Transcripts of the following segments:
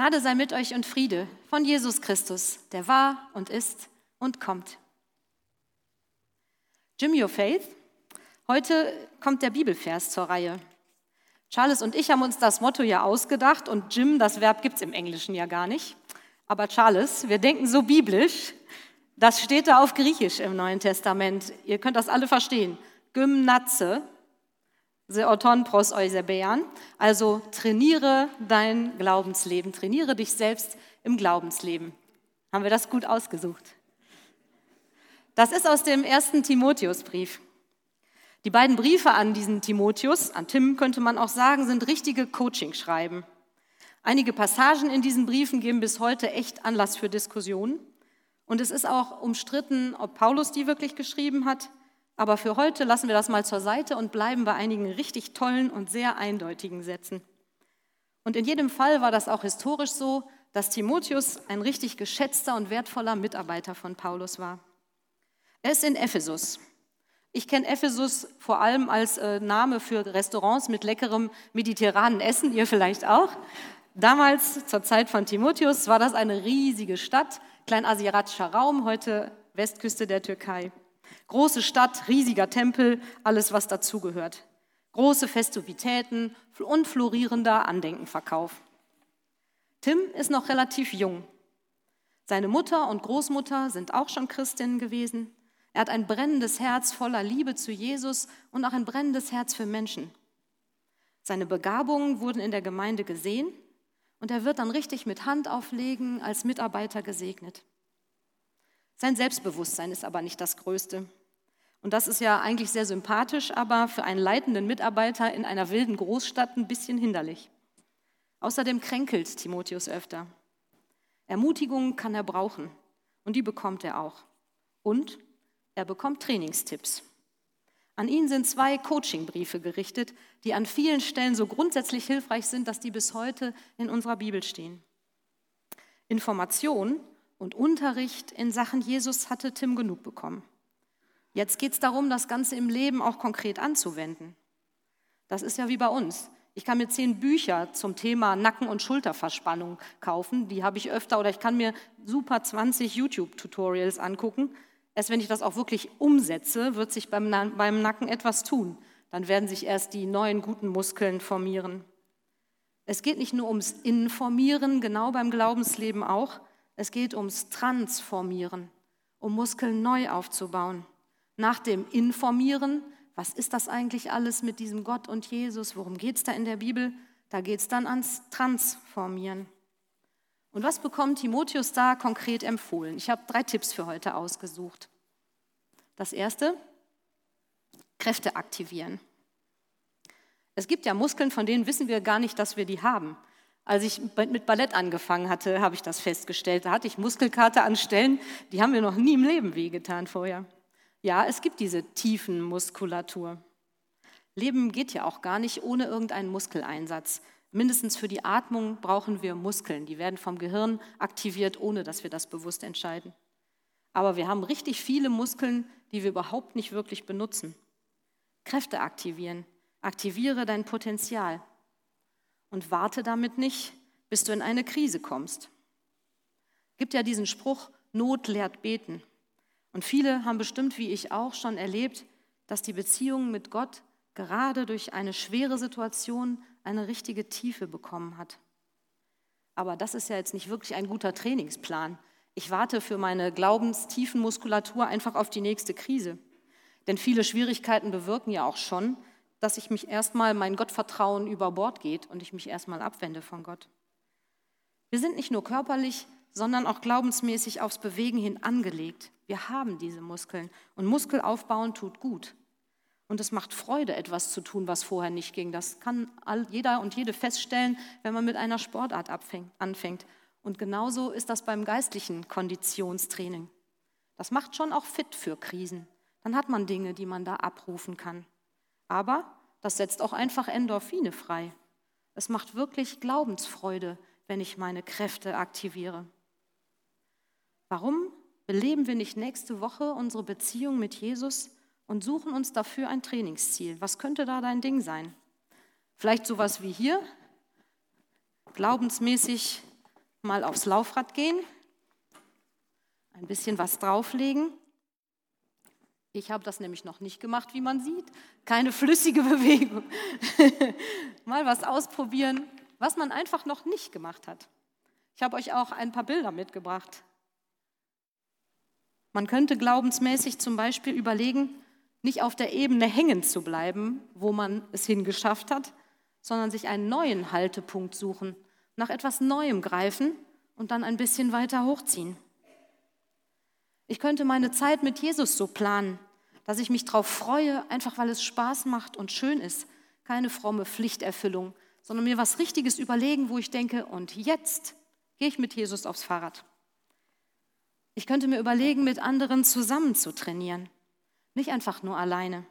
Gnade sei mit euch und Friede von Jesus Christus, der war und ist und kommt. Jim Your Faith. Heute kommt der Bibelvers zur Reihe. Charles und ich haben uns das Motto ja ausgedacht und Jim, das Verb gibt es im Englischen ja gar nicht. Aber Charles, wir denken so biblisch, das steht da auf Griechisch im Neuen Testament. Ihr könnt das alle verstehen. Gymnatze, Seoton pros eusebean. Also trainiere dein Glaubensleben, trainiere dich selbst im Glaubensleben. Haben wir das gut ausgesucht? Das ist aus dem ersten Timotheusbrief. Die beiden Briefe an diesen Timotheus, an Tim könnte man auch sagen, sind richtige Coaching-Schreiben. Einige Passagen in diesen Briefen geben bis heute echt Anlass für Diskussionen. Und es ist auch umstritten, ob Paulus die wirklich geschrieben hat. Aber für heute lassen wir das mal zur Seite und bleiben bei einigen richtig tollen und sehr eindeutigen Sätzen. Und in jedem Fall war das auch historisch so, dass Timotheus ein richtig geschätzter und wertvoller Mitarbeiter von Paulus war. Er ist in Ephesus. Ich kenne Ephesus vor allem als äh, Name für Restaurants mit leckerem mediterranen Essen, ihr vielleicht auch. Damals, zur Zeit von Timotheus, war das eine riesige Stadt, kleinasiatischer Raum, heute Westküste der Türkei. Große Stadt, riesiger Tempel, alles, was dazugehört. Große Festivitäten und florierender Andenkenverkauf. Tim ist noch relativ jung. Seine Mutter und Großmutter sind auch schon Christinnen gewesen. Er hat ein brennendes Herz voller Liebe zu Jesus und auch ein brennendes Herz für Menschen. Seine Begabungen wurden in der Gemeinde gesehen und er wird dann richtig mit Handauflegen als Mitarbeiter gesegnet. Sein Selbstbewusstsein ist aber nicht das Größte. Und das ist ja eigentlich sehr sympathisch, aber für einen leitenden Mitarbeiter in einer wilden Großstadt ein bisschen hinderlich. Außerdem kränkelt Timotheus öfter. Ermutigungen kann er brauchen und die bekommt er auch. Und er bekommt Trainingstipps. An ihn sind zwei Coachingbriefe gerichtet, die an vielen Stellen so grundsätzlich hilfreich sind, dass die bis heute in unserer Bibel stehen. Information und Unterricht in Sachen Jesus hatte Tim genug bekommen. Jetzt geht es darum, das Ganze im Leben auch konkret anzuwenden. Das ist ja wie bei uns. Ich kann mir zehn Bücher zum Thema Nacken- und Schulterverspannung kaufen. Die habe ich öfter oder ich kann mir super 20 YouTube-Tutorials angucken. Erst wenn ich das auch wirklich umsetze, wird sich beim, beim Nacken etwas tun. Dann werden sich erst die neuen guten Muskeln formieren. Es geht nicht nur ums Informieren, genau beim Glaubensleben auch, es geht ums Transformieren, um Muskeln neu aufzubauen. Nach dem Informieren, was ist das eigentlich alles mit diesem Gott und Jesus? Worum geht es da in der Bibel? Da geht es dann ans Transformieren. Und was bekommt Timotheus da konkret empfohlen? Ich habe drei Tipps für heute ausgesucht. Das erste, Kräfte aktivieren. Es gibt ja Muskeln, von denen wissen wir gar nicht, dass wir die haben. Als ich mit Ballett angefangen hatte, habe ich das festgestellt. Da hatte ich Muskelkater an Stellen, die haben mir noch nie im Leben wehgetan vorher. Ja, es gibt diese tiefen Muskulatur. Leben geht ja auch gar nicht ohne irgendeinen Muskeleinsatz. Mindestens für die Atmung brauchen wir Muskeln. Die werden vom Gehirn aktiviert, ohne dass wir das bewusst entscheiden. Aber wir haben richtig viele Muskeln, die wir überhaupt nicht wirklich benutzen. Kräfte aktivieren. Aktiviere dein Potenzial und warte damit nicht, bis du in eine Krise kommst. Gibt ja diesen Spruch, Not lehrt beten. Und viele haben bestimmt, wie ich auch, schon erlebt, dass die Beziehung mit Gott gerade durch eine schwere Situation eine richtige Tiefe bekommen hat. Aber das ist ja jetzt nicht wirklich ein guter Trainingsplan. Ich warte für meine Glaubenstiefenmuskulatur einfach auf die nächste Krise. Denn viele Schwierigkeiten bewirken ja auch schon, dass ich mich erstmal mein Gottvertrauen über Bord geht und ich mich erstmal abwende von Gott. Wir sind nicht nur körperlich, sondern auch glaubensmäßig aufs Bewegen hin angelegt. Wir haben diese Muskeln und Muskelaufbauen tut gut. Und es macht Freude, etwas zu tun, was vorher nicht ging. Das kann jeder und jede feststellen, wenn man mit einer Sportart anfängt. Und genauso ist das beim geistlichen Konditionstraining. Das macht schon auch fit für Krisen. Dann hat man Dinge, die man da abrufen kann. Aber das setzt auch einfach Endorphine frei. Es macht wirklich Glaubensfreude, wenn ich meine Kräfte aktiviere. Warum beleben wir nicht nächste Woche unsere Beziehung mit Jesus und suchen uns dafür ein Trainingsziel? Was könnte da dein Ding sein? Vielleicht sowas wie hier, glaubensmäßig mal aufs Laufrad gehen, ein bisschen was drauflegen. Ich habe das nämlich noch nicht gemacht, wie man sieht. Keine flüssige Bewegung. mal was ausprobieren, was man einfach noch nicht gemacht hat. Ich habe euch auch ein paar Bilder mitgebracht. Man könnte glaubensmäßig zum Beispiel überlegen, nicht auf der Ebene hängen zu bleiben, wo man es hingeschafft hat, sondern sich einen neuen Haltepunkt suchen, nach etwas Neuem greifen und dann ein bisschen weiter hochziehen. Ich könnte meine Zeit mit Jesus so planen, dass ich mich darauf freue, einfach weil es Spaß macht und schön ist. Keine fromme Pflichterfüllung, sondern mir was Richtiges überlegen, wo ich denke, und jetzt gehe ich mit Jesus aufs Fahrrad. Ich könnte mir überlegen, mit anderen zusammen zu trainieren, nicht einfach nur alleine,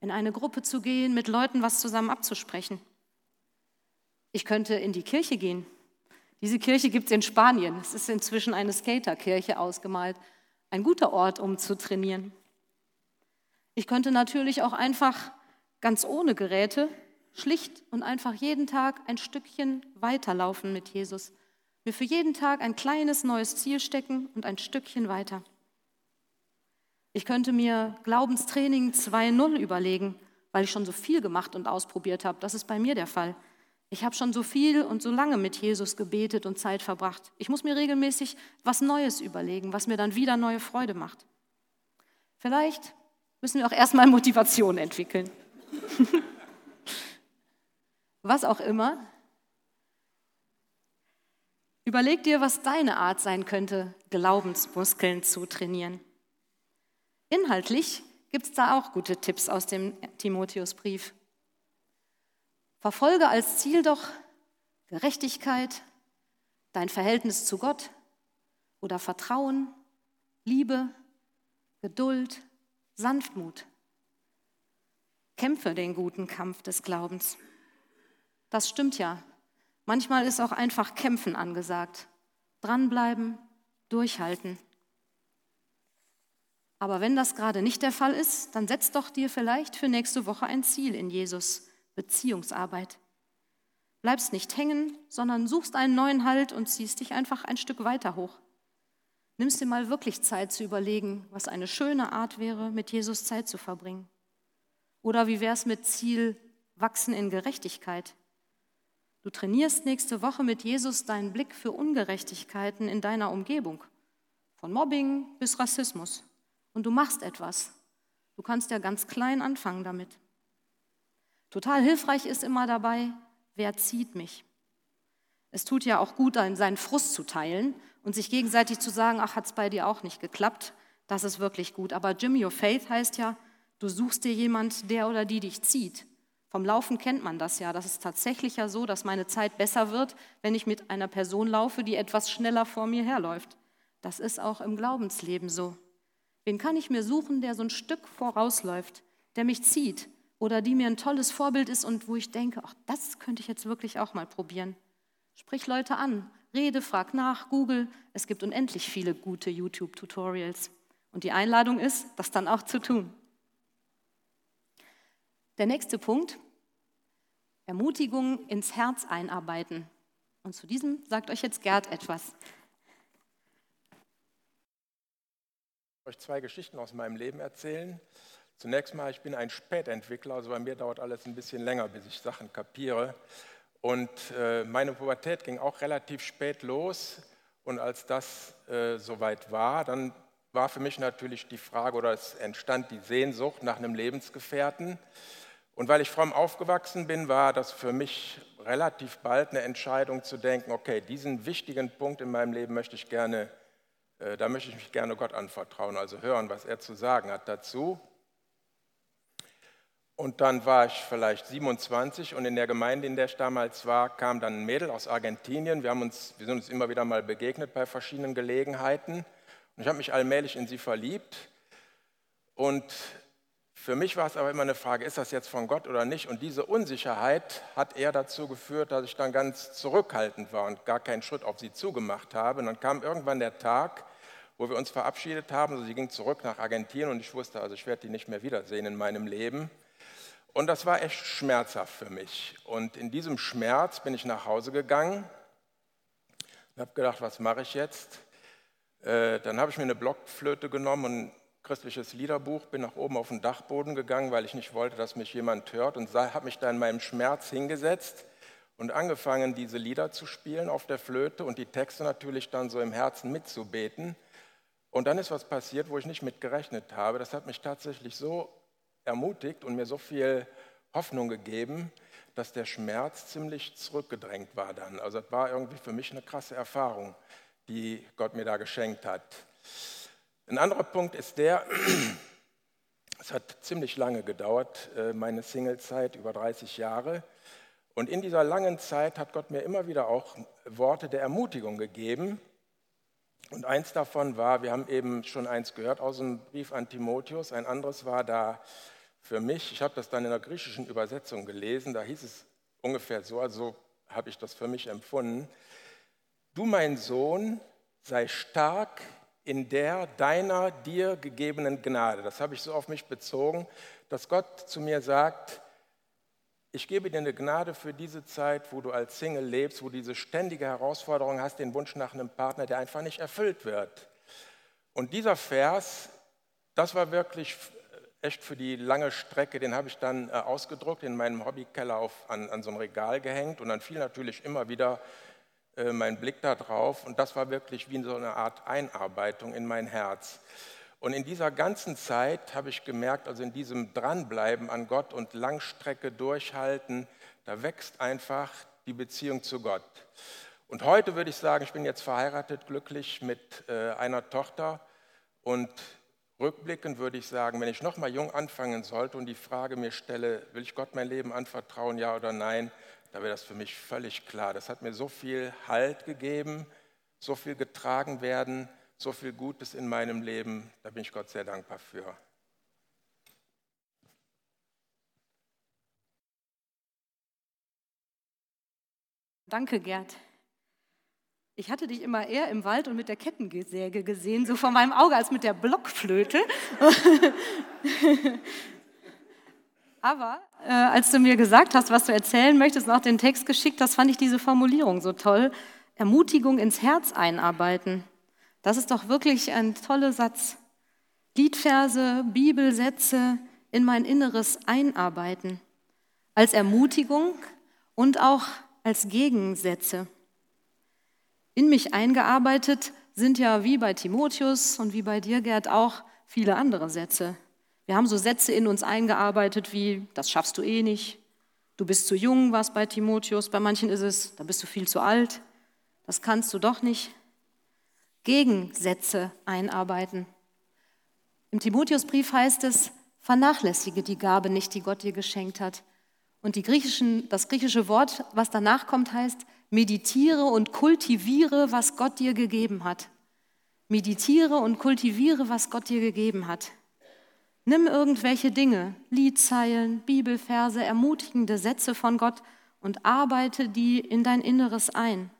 in eine Gruppe zu gehen, mit Leuten was zusammen abzusprechen. Ich könnte in die Kirche gehen. Diese Kirche gibt es in Spanien. Es ist inzwischen eine Skaterkirche ausgemalt. Ein guter Ort, um zu trainieren. Ich könnte natürlich auch einfach ganz ohne Geräte schlicht und einfach jeden Tag ein Stückchen weiterlaufen mit Jesus mir für jeden Tag ein kleines neues Ziel stecken und ein Stückchen weiter. Ich könnte mir Glaubenstraining 2.0 überlegen, weil ich schon so viel gemacht und ausprobiert habe. Das ist bei mir der Fall. Ich habe schon so viel und so lange mit Jesus gebetet und Zeit verbracht. Ich muss mir regelmäßig was Neues überlegen, was mir dann wieder neue Freude macht. Vielleicht müssen wir auch erstmal Motivation entwickeln. was auch immer, Überleg dir, was deine Art sein könnte, Glaubensmuskeln zu trainieren. Inhaltlich gibt es da auch gute Tipps aus dem Timotheusbrief. Verfolge als Ziel doch Gerechtigkeit, dein Verhältnis zu Gott oder Vertrauen, Liebe, Geduld, Sanftmut. Kämpfe den guten Kampf des Glaubens. Das stimmt ja, Manchmal ist auch einfach Kämpfen angesagt. Dranbleiben, durchhalten. Aber wenn das gerade nicht der Fall ist, dann setz doch dir vielleicht für nächste Woche ein Ziel in Jesus, Beziehungsarbeit. Bleibst nicht hängen, sondern suchst einen neuen Halt und ziehst dich einfach ein Stück weiter hoch. Nimmst dir mal wirklich Zeit zu überlegen, was eine schöne Art wäre, mit Jesus Zeit zu verbringen. Oder wie wäre es mit Ziel Wachsen in Gerechtigkeit? Du trainierst nächste Woche mit Jesus deinen Blick für Ungerechtigkeiten in deiner Umgebung, von Mobbing bis Rassismus. Und du machst etwas. Du kannst ja ganz klein anfangen damit. Total hilfreich ist immer dabei, wer zieht mich? Es tut ja auch gut, seinen Frust zu teilen und sich gegenseitig zu sagen, ach, hat es bei dir auch nicht geklappt. Das ist wirklich gut. Aber Jimmy Your Faith heißt ja, du suchst dir jemand, der oder die dich zieht. Vom Laufen kennt man das ja. Das ist tatsächlich ja so, dass meine Zeit besser wird, wenn ich mit einer Person laufe, die etwas schneller vor mir herläuft. Das ist auch im Glaubensleben so. Wen kann ich mir suchen, der so ein Stück vorausläuft, der mich zieht oder die mir ein tolles Vorbild ist und wo ich denke, ach, das könnte ich jetzt wirklich auch mal probieren. Sprich Leute an, rede, frag nach, google. Es gibt unendlich viele gute YouTube-Tutorials. Und die Einladung ist, das dann auch zu tun. Der nächste Punkt, Ermutigung ins Herz einarbeiten. Und zu diesem sagt euch jetzt Gerd etwas. Ich euch zwei Geschichten aus meinem Leben erzählen. Zunächst mal, ich bin ein Spätentwickler, also bei mir dauert alles ein bisschen länger, bis ich Sachen kapiere. Und äh, meine Pubertät ging auch relativ spät los. Und als das äh, soweit war, dann war für mich natürlich die Frage oder es entstand die Sehnsucht nach einem Lebensgefährten. Und weil ich fromm aufgewachsen bin, war das für mich relativ bald eine Entscheidung zu denken, okay, diesen wichtigen Punkt in meinem Leben möchte ich gerne, äh, da möchte ich mich gerne Gott anvertrauen, also hören, was er zu sagen hat dazu. Und dann war ich vielleicht 27 und in der Gemeinde, in der ich damals war, kam dann ein Mädel aus Argentinien. Wir, haben uns, wir sind uns immer wieder mal begegnet bei verschiedenen Gelegenheiten. Und ich habe mich allmählich in sie verliebt. Und für mich war es aber immer eine Frage, ist das jetzt von Gott oder nicht? Und diese Unsicherheit hat eher dazu geführt, dass ich dann ganz zurückhaltend war und gar keinen Schritt auf sie zugemacht habe. Und dann kam irgendwann der Tag, wo wir uns verabschiedet haben. Also sie ging zurück nach Argentinien und ich wusste, also ich werde die nicht mehr wiedersehen in meinem Leben. Und das war echt schmerzhaft für mich. Und in diesem Schmerz bin ich nach Hause gegangen, und habe gedacht, was mache ich jetzt? Äh, dann habe ich mir eine Blockflöte genommen und ein christliches Liederbuch, bin nach oben auf den Dachboden gegangen, weil ich nicht wollte, dass mich jemand hört und habe mich da in meinem Schmerz hingesetzt und angefangen, diese Lieder zu spielen auf der Flöte und die Texte natürlich dann so im Herzen mitzubeten. Und dann ist was passiert, wo ich nicht mit gerechnet habe. Das hat mich tatsächlich so ermutigt und mir so viel Hoffnung gegeben, dass der Schmerz ziemlich zurückgedrängt war dann. Also das war irgendwie für mich eine krasse Erfahrung, die Gott mir da geschenkt hat. Ein anderer Punkt ist der, es hat ziemlich lange gedauert, äh, meine Singlezeit, über 30 Jahre. Und in dieser langen Zeit hat Gott mir immer wieder auch Worte der Ermutigung gegeben. Und eins davon war, wir haben eben schon eins gehört aus dem Brief an Timotheus, ein anderes war da für mich, ich habe das dann in der griechischen Übersetzung gelesen, da hieß es ungefähr so, also habe ich das für mich empfunden, du mein Sohn, sei stark in der deiner dir gegebenen Gnade. Das habe ich so auf mich bezogen, dass Gott zu mir sagt, ich gebe dir eine Gnade für diese Zeit, wo du als Single lebst, wo du diese ständige Herausforderung hast, den Wunsch nach einem Partner, der einfach nicht erfüllt wird. Und dieser Vers, das war wirklich echt für die lange Strecke, den habe ich dann äh, ausgedruckt, in meinem Hobbykeller auf, an, an so einem Regal gehängt und dann fiel natürlich immer wieder äh, mein Blick da drauf und das war wirklich wie so eine Art Einarbeitung in mein Herz. Und in dieser ganzen Zeit habe ich gemerkt, also in diesem Dranbleiben an Gott und Langstrecke durchhalten, da wächst einfach die Beziehung zu Gott. Und heute würde ich sagen, ich bin jetzt verheiratet, glücklich mit äh, einer Tochter und rückblickend würde ich sagen, wenn ich noch mal jung anfangen sollte und die Frage mir stelle, will ich Gott mein Leben anvertrauen, ja oder nein, da wäre das für mich völlig klar. Das hat mir so viel Halt gegeben, so viel getragen werden so viel Gutes in meinem Leben. Da bin ich Gott sehr dankbar für. Danke, Gerd. Ich hatte dich immer eher im Wald und mit der Kettensäge gesehen, so vor meinem Auge, als mit der Blockflöte. Aber äh, als du mir gesagt hast, was du erzählen möchtest und auch den Text geschickt hast, fand ich diese Formulierung so toll. Ermutigung ins Herz einarbeiten. Das ist doch wirklich ein toller Satz. Liedverse, Bibelsätze in mein Inneres einarbeiten. Als Ermutigung und auch als Gegensätze. In mich eingearbeitet sind ja wie bei Timotheus und wie bei dir, Gerd, auch viele andere Sätze. Wir haben so Sätze in uns eingearbeitet wie, das schaffst du eh nicht, du bist zu jung, was bei Timotheus, bei manchen ist es, da bist du viel zu alt, das kannst du doch nicht. Gegensätze einarbeiten. Im Timotheusbrief heißt es, vernachlässige die Gabe nicht, die Gott dir geschenkt hat. Und das griechische Wort, was danach kommt, heißt, meditiere und kultiviere, was Gott dir gegeben hat. Meditiere und kultiviere, was Gott dir gegeben hat. Nimm irgendwelche Dinge, Liedzeilen, Bibelverse, ermutigende Sätze von Gott und arbeite die in dein Inneres ein.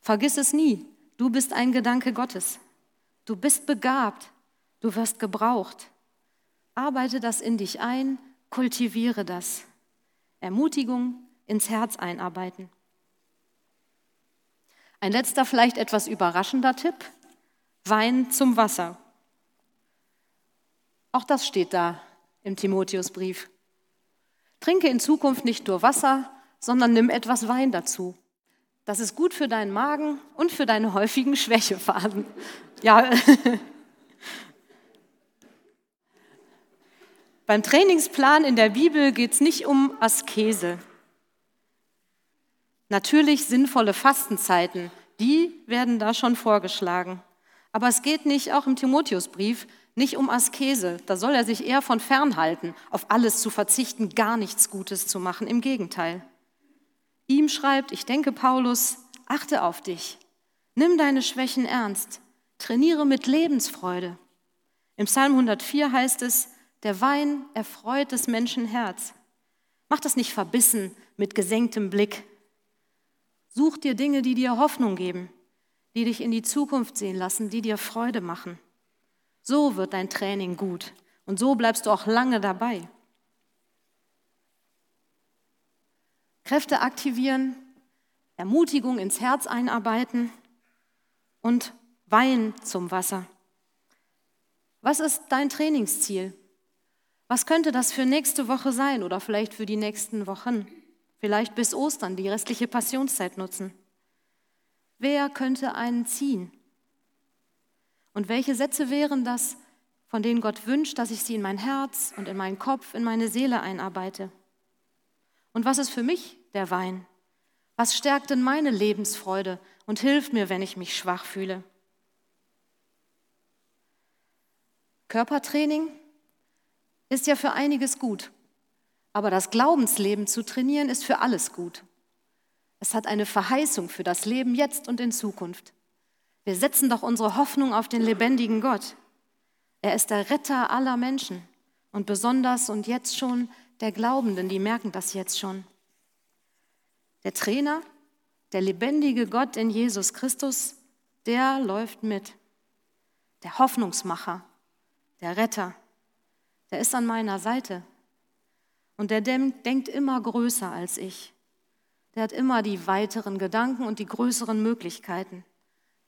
Vergiss es nie, Du bist ein Gedanke Gottes. Du bist begabt. Du wirst gebraucht. Arbeite das in dich ein, kultiviere das. Ermutigung ins Herz einarbeiten. Ein letzter, vielleicht etwas überraschender Tipp. Wein zum Wasser. Auch das steht da im Timotheusbrief. Trinke in Zukunft nicht nur Wasser, sondern nimm etwas Wein dazu. Das ist gut für deinen Magen und für deine häufigen Schwächephasen. Ja. Beim Trainingsplan in der Bibel geht es nicht um Askese. Natürlich sinnvolle Fastenzeiten, die werden da schon vorgeschlagen. Aber es geht nicht, auch im Timotheusbrief, nicht um Askese. Da soll er sich eher von fernhalten, auf alles zu verzichten, gar nichts Gutes zu machen. Im Gegenteil. Ihm schreibt, ich denke Paulus, achte auf dich, nimm deine Schwächen ernst, trainiere mit Lebensfreude. Im Psalm 104 heißt es, der Wein erfreut des Menschen Herz. Mach das nicht verbissen mit gesenktem Blick. Such dir Dinge, die dir Hoffnung geben, die dich in die Zukunft sehen lassen, die dir Freude machen. So wird dein Training gut und so bleibst du auch lange dabei. Kräfte aktivieren, Ermutigung ins Herz einarbeiten, und Wein zum Wasser. Was ist dein Trainingsziel? Was könnte das für nächste Woche sein oder vielleicht für die nächsten Wochen? Vielleicht bis Ostern, die restliche Passionszeit nutzen. Wer könnte einen ziehen? Und welche Sätze wären das, von denen Gott wünscht, dass ich sie in mein Herz und in meinen Kopf, in meine Seele einarbeite? Und was ist für mich der Wein? Was stärkt denn meine Lebensfreude und hilft mir, wenn ich mich schwach fühle? Körpertraining ist ja für einiges gut, aber das Glaubensleben zu trainieren ist für alles gut. Es hat eine Verheißung für das Leben jetzt und in Zukunft. Wir setzen doch unsere Hoffnung auf den lebendigen Gott. Er ist der Retter aller Menschen und besonders und jetzt schon der Glaubenden, die merken das jetzt schon. Der Trainer, der lebendige Gott in Jesus Christus, der läuft mit. Der Hoffnungsmacher, der Retter, der ist an meiner Seite. Und der denkt immer größer als ich. Der hat immer die weiteren Gedanken und die größeren Möglichkeiten.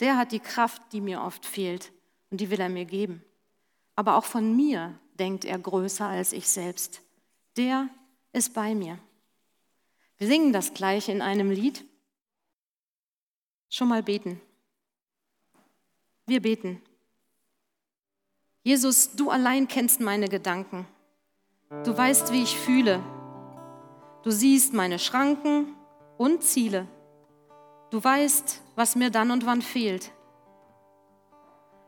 Der hat die Kraft, die mir oft fehlt und die will er mir geben. Aber auch von mir denkt er größer als ich selbst. Der ist bei mir. Wir singen das gleich in einem Lied. Schon mal beten. Wir beten. Jesus, du allein kennst meine Gedanken. Du weißt, wie ich fühle. Du siehst meine Schranken und Ziele. Du weißt, was mir dann und wann fehlt.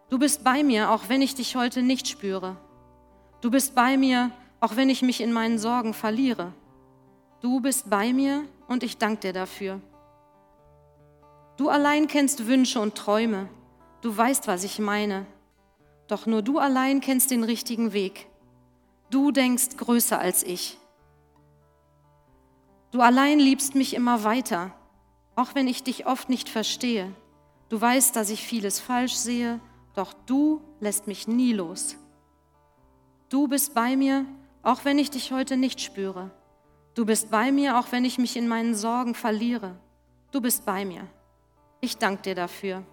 Du bist bei mir, auch wenn ich dich heute nicht spüre. Du bist bei mir, auch wenn ich mich in meinen Sorgen verliere. Du bist bei mir und ich danke dir dafür. Du allein kennst Wünsche und Träume. Du weißt, was ich meine. Doch nur du allein kennst den richtigen Weg. Du denkst größer als ich. Du allein liebst mich immer weiter, auch wenn ich dich oft nicht verstehe. Du weißt, dass ich vieles falsch sehe doch du lässt mich nie los. Du bist bei mir, auch wenn ich dich heute nicht spüre. Du bist bei mir, auch wenn ich mich in meinen Sorgen verliere. Du bist bei mir. Ich danke dir dafür.